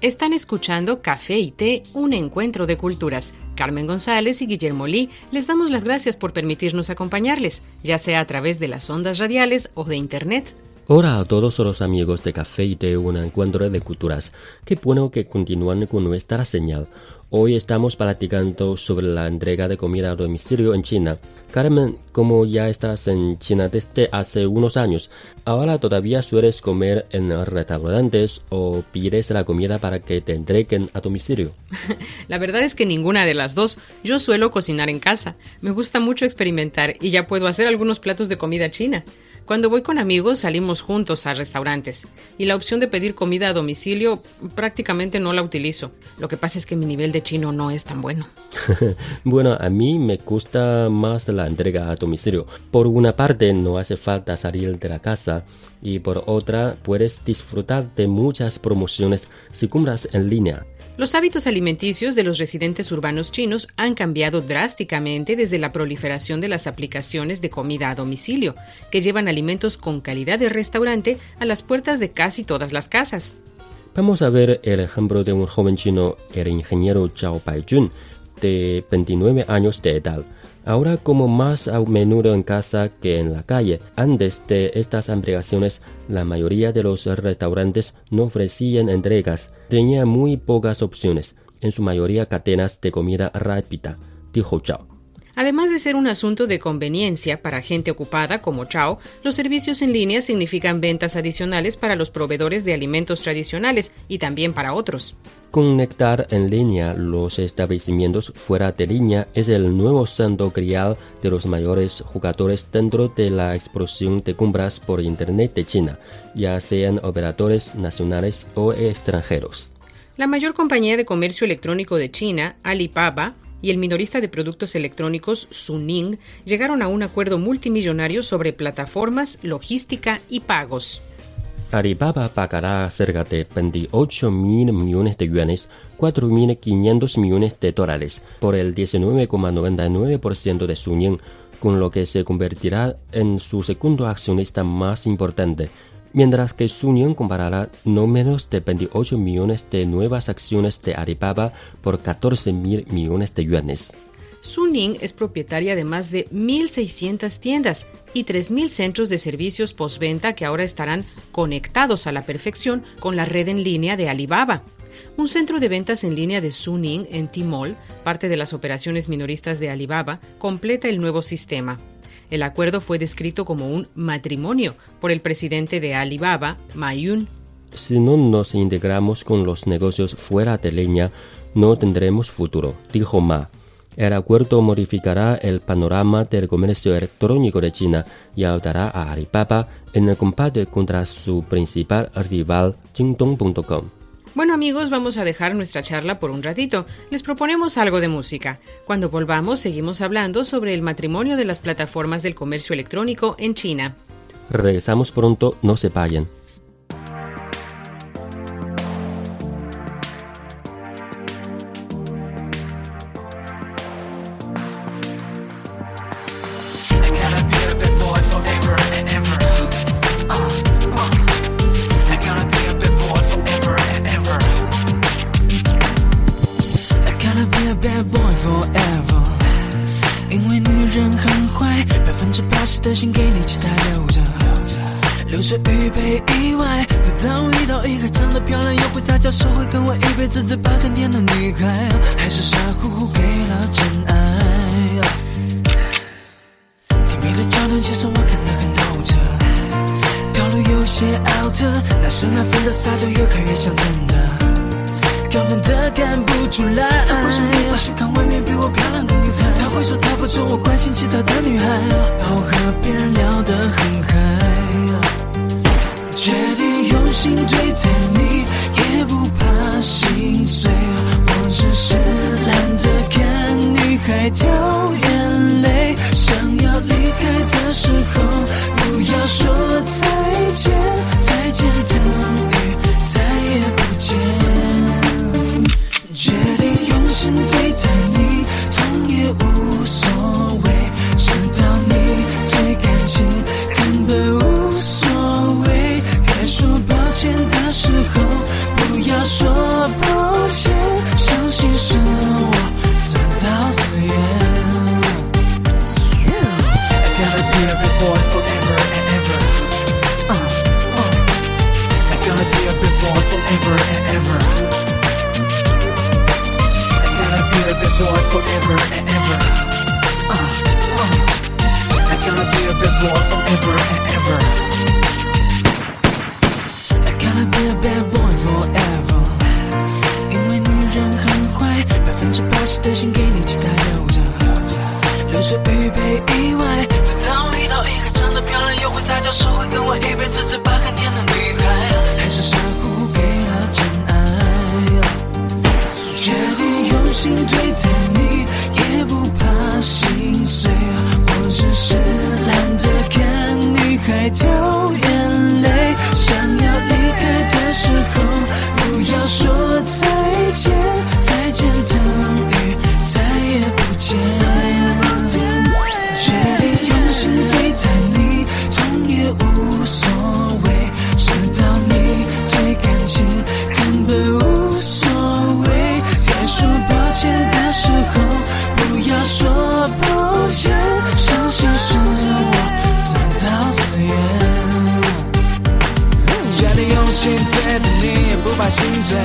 Están escuchando Café y Té, un encuentro de culturas. Carmen González y Guillermo Lee les damos las gracias por permitirnos acompañarles, ya sea a través de las ondas radiales o de Internet. Hola a todos los amigos de Café y Té, un encuentro de culturas. Qué bueno que continúan con nuestra señal. Hoy estamos platicando sobre la entrega de comida a domicilio en China. Carmen, como ya estás en China desde hace unos años, ¿ahora todavía sueles comer en restaurantes o pides la comida para que te entreguen a domicilio? la verdad es que ninguna de las dos. Yo suelo cocinar en casa. Me gusta mucho experimentar y ya puedo hacer algunos platos de comida china. Cuando voy con amigos salimos juntos a restaurantes y la opción de pedir comida a domicilio prácticamente no la utilizo. Lo que pasa es que mi nivel de chino no es tan bueno. bueno, a mí me gusta más la entrega a domicilio. Por una parte no hace falta salir de la casa y por otra puedes disfrutar de muchas promociones si compras en línea. Los hábitos alimenticios de los residentes urbanos chinos han cambiado drásticamente desde la proliferación de las aplicaciones de comida a domicilio, que llevan alimentos con calidad de restaurante a las puertas de casi todas las casas. Vamos a ver el ejemplo de un joven chino, el ingeniero Zhao Baijun, de 29 años de edad Ahora como más a menudo en casa que en la calle. Antes de estas ampliaciones, la mayoría de los restaurantes no ofrecían entregas. Tenía muy pocas opciones, en su mayoría cadenas de comida rápida, dijo Chao. Además de ser un asunto de conveniencia para gente ocupada como Chao, los servicios en línea significan ventas adicionales para los proveedores de alimentos tradicionales y también para otros. Conectar en línea los establecimientos fuera de línea es el nuevo santo grial de los mayores jugadores dentro de la explosión de compras por Internet de China, ya sean operadores nacionales o extranjeros. La mayor compañía de comercio electrónico de China, Alibaba, y el minorista de productos electrónicos Suning llegaron a un acuerdo multimillonario sobre plataformas, logística y pagos. Alibaba pagará cerca de 28 mil millones de yuanes, 4.500 millones de dólares, por el 19,99% de Suning, con lo que se convertirá en su segundo accionista más importante mientras que Suning comprará no menos de 28 millones de nuevas acciones de Alibaba por 14 mil millones de yuanes. Suning es propietaria de más de 1.600 tiendas y 3.000 centros de servicios postventa que ahora estarán conectados a la perfección con la red en línea de Alibaba. Un centro de ventas en línea de Suning en Tmall, parte de las operaciones minoristas de Alibaba, completa el nuevo sistema. El acuerdo fue descrito como un matrimonio por el presidente de Alibaba, Ma Yun. Si no nos integramos con los negocios fuera de línea, no tendremos futuro, dijo Ma. El acuerdo modificará el panorama del comercio electrónico de China y ayudará a Alibaba en el combate contra su principal rival, Jingdong.com. Bueno amigos, vamos a dejar nuestra charla por un ratito. Les proponemos algo de música. Cuando volvamos, seguimos hablando sobre el matrimonio de las plataformas del comercio electrónico en China. Regresamos pronto, no se vayan. forever，因为女人很坏，百分之八十的心给你，其他留着。流水预备意外，等到遇到一个长得漂亮又会撒娇、说会跟我一辈子、嘴巴很甜的女孩，还是傻乎乎给了真爱。甜蜜的桥段，其实我看得很透彻，套路有些 out，那是那份的撒娇，越看越像真的。亢奋的看不出来。他会说你或许看外面比我漂亮的女孩，他会说他不准我关心其他的女孩，好和别人聊得很嗨。决定用心对待心碎。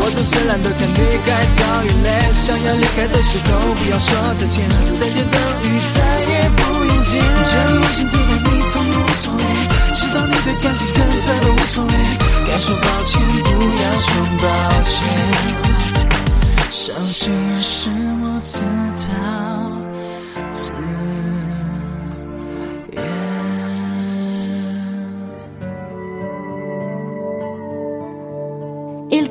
我总是懒得看女孩掉眼泪，想要离开的时候，不要说再见，再见等于再也不用见。决定用心对待你，痛也无所谓，知道你对感情根本都无所谓。该说抱歉，不要说抱歉，伤心是我自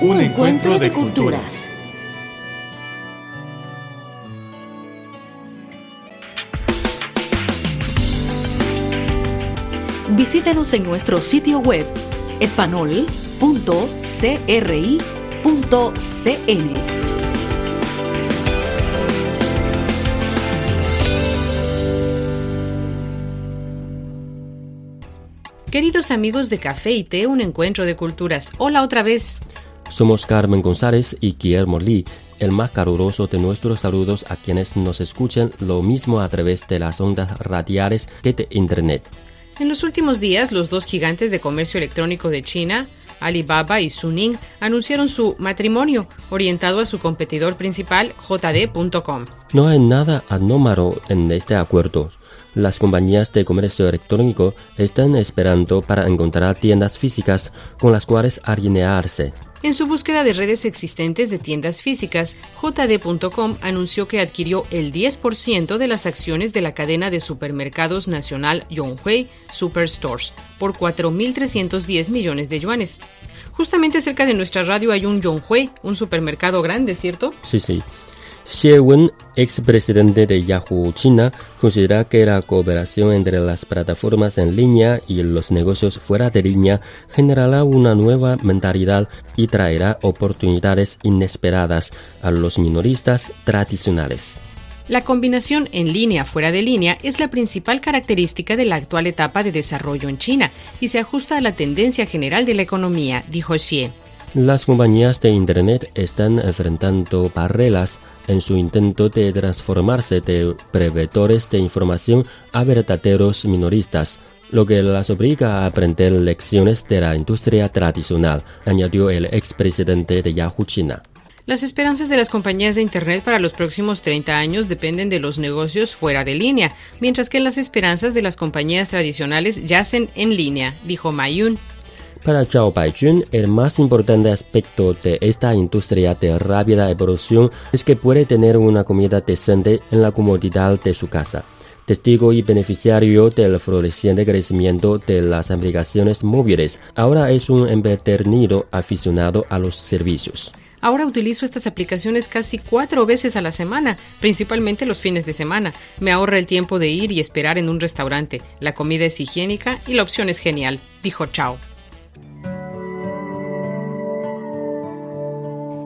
un encuentro de culturas. Visítenos en nuestro sitio web espanol.cri.cn. Queridos amigos de Café y Té, un encuentro de culturas. Hola otra vez. Somos Carmen González y Guillermo Lee, el más caluroso de nuestros saludos a quienes nos escuchan lo mismo a través de las ondas radiales que de Internet. En los últimos días, los dos gigantes de comercio electrónico de China, Alibaba y Suning, anunciaron su matrimonio orientado a su competidor principal, JD.com. No hay nada anómalo en este acuerdo. Las compañías de comercio electrónico están esperando para encontrar tiendas físicas con las cuales alinearse. En su búsqueda de redes existentes de tiendas físicas, JD.com anunció que adquirió el 10% de las acciones de la cadena de supermercados nacional Yonghui Superstores por 4.310 millones de yuanes. Justamente cerca de nuestra radio hay un Yonghui, un supermercado grande, ¿cierto? Sí, sí. Xie Wen, expresidente de Yahoo China, considera que la cooperación entre las plataformas en línea y los negocios fuera de línea generará una nueva mentalidad y traerá oportunidades inesperadas a los minoristas tradicionales. La combinación en línea fuera de línea es la principal característica de la actual etapa de desarrollo en China y se ajusta a la tendencia general de la economía, dijo Xie. Las compañías de Internet están enfrentando barreras en su intento de transformarse de prevetores de información a verdaderos minoristas, lo que las obliga a aprender lecciones de la industria tradicional, añadió el expresidente de Yahoo China. Las esperanzas de las compañías de Internet para los próximos 30 años dependen de los negocios fuera de línea, mientras que las esperanzas de las compañías tradicionales yacen en línea, dijo Mayun. Para Zhao Baijun, el más importante aspecto de esta industria de rápida evolución es que puede tener una comida decente en la comodidad de su casa. Testigo y beneficiario del floreciente crecimiento de las aplicaciones móviles, ahora es un empedernido aficionado a los servicios. Ahora utilizo estas aplicaciones casi cuatro veces a la semana, principalmente los fines de semana. Me ahorra el tiempo de ir y esperar en un restaurante. La comida es higiénica y la opción es genial, dijo Chao.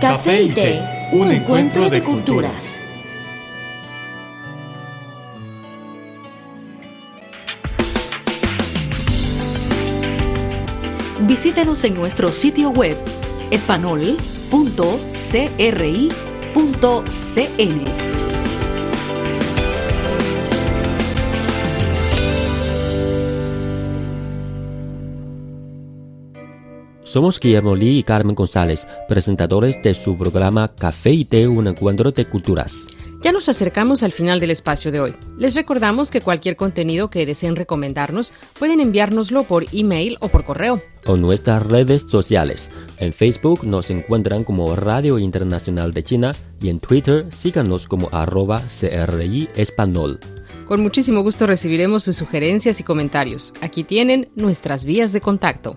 Café y Té, un encuentro de culturas. Visítenos en nuestro sitio web espanol.cri.cn. Somos Guillermo Lee y Carmen González, presentadores de su programa Café y Té, un encuentro de culturas. Ya nos acercamos al final del espacio de hoy. Les recordamos que cualquier contenido que deseen recomendarnos pueden enviárnoslo por email o por correo. O nuestras redes sociales. En Facebook nos encuentran como Radio Internacional de China y en Twitter síganos como arroba CRI Español. Con muchísimo gusto recibiremos sus sugerencias y comentarios. Aquí tienen nuestras vías de contacto.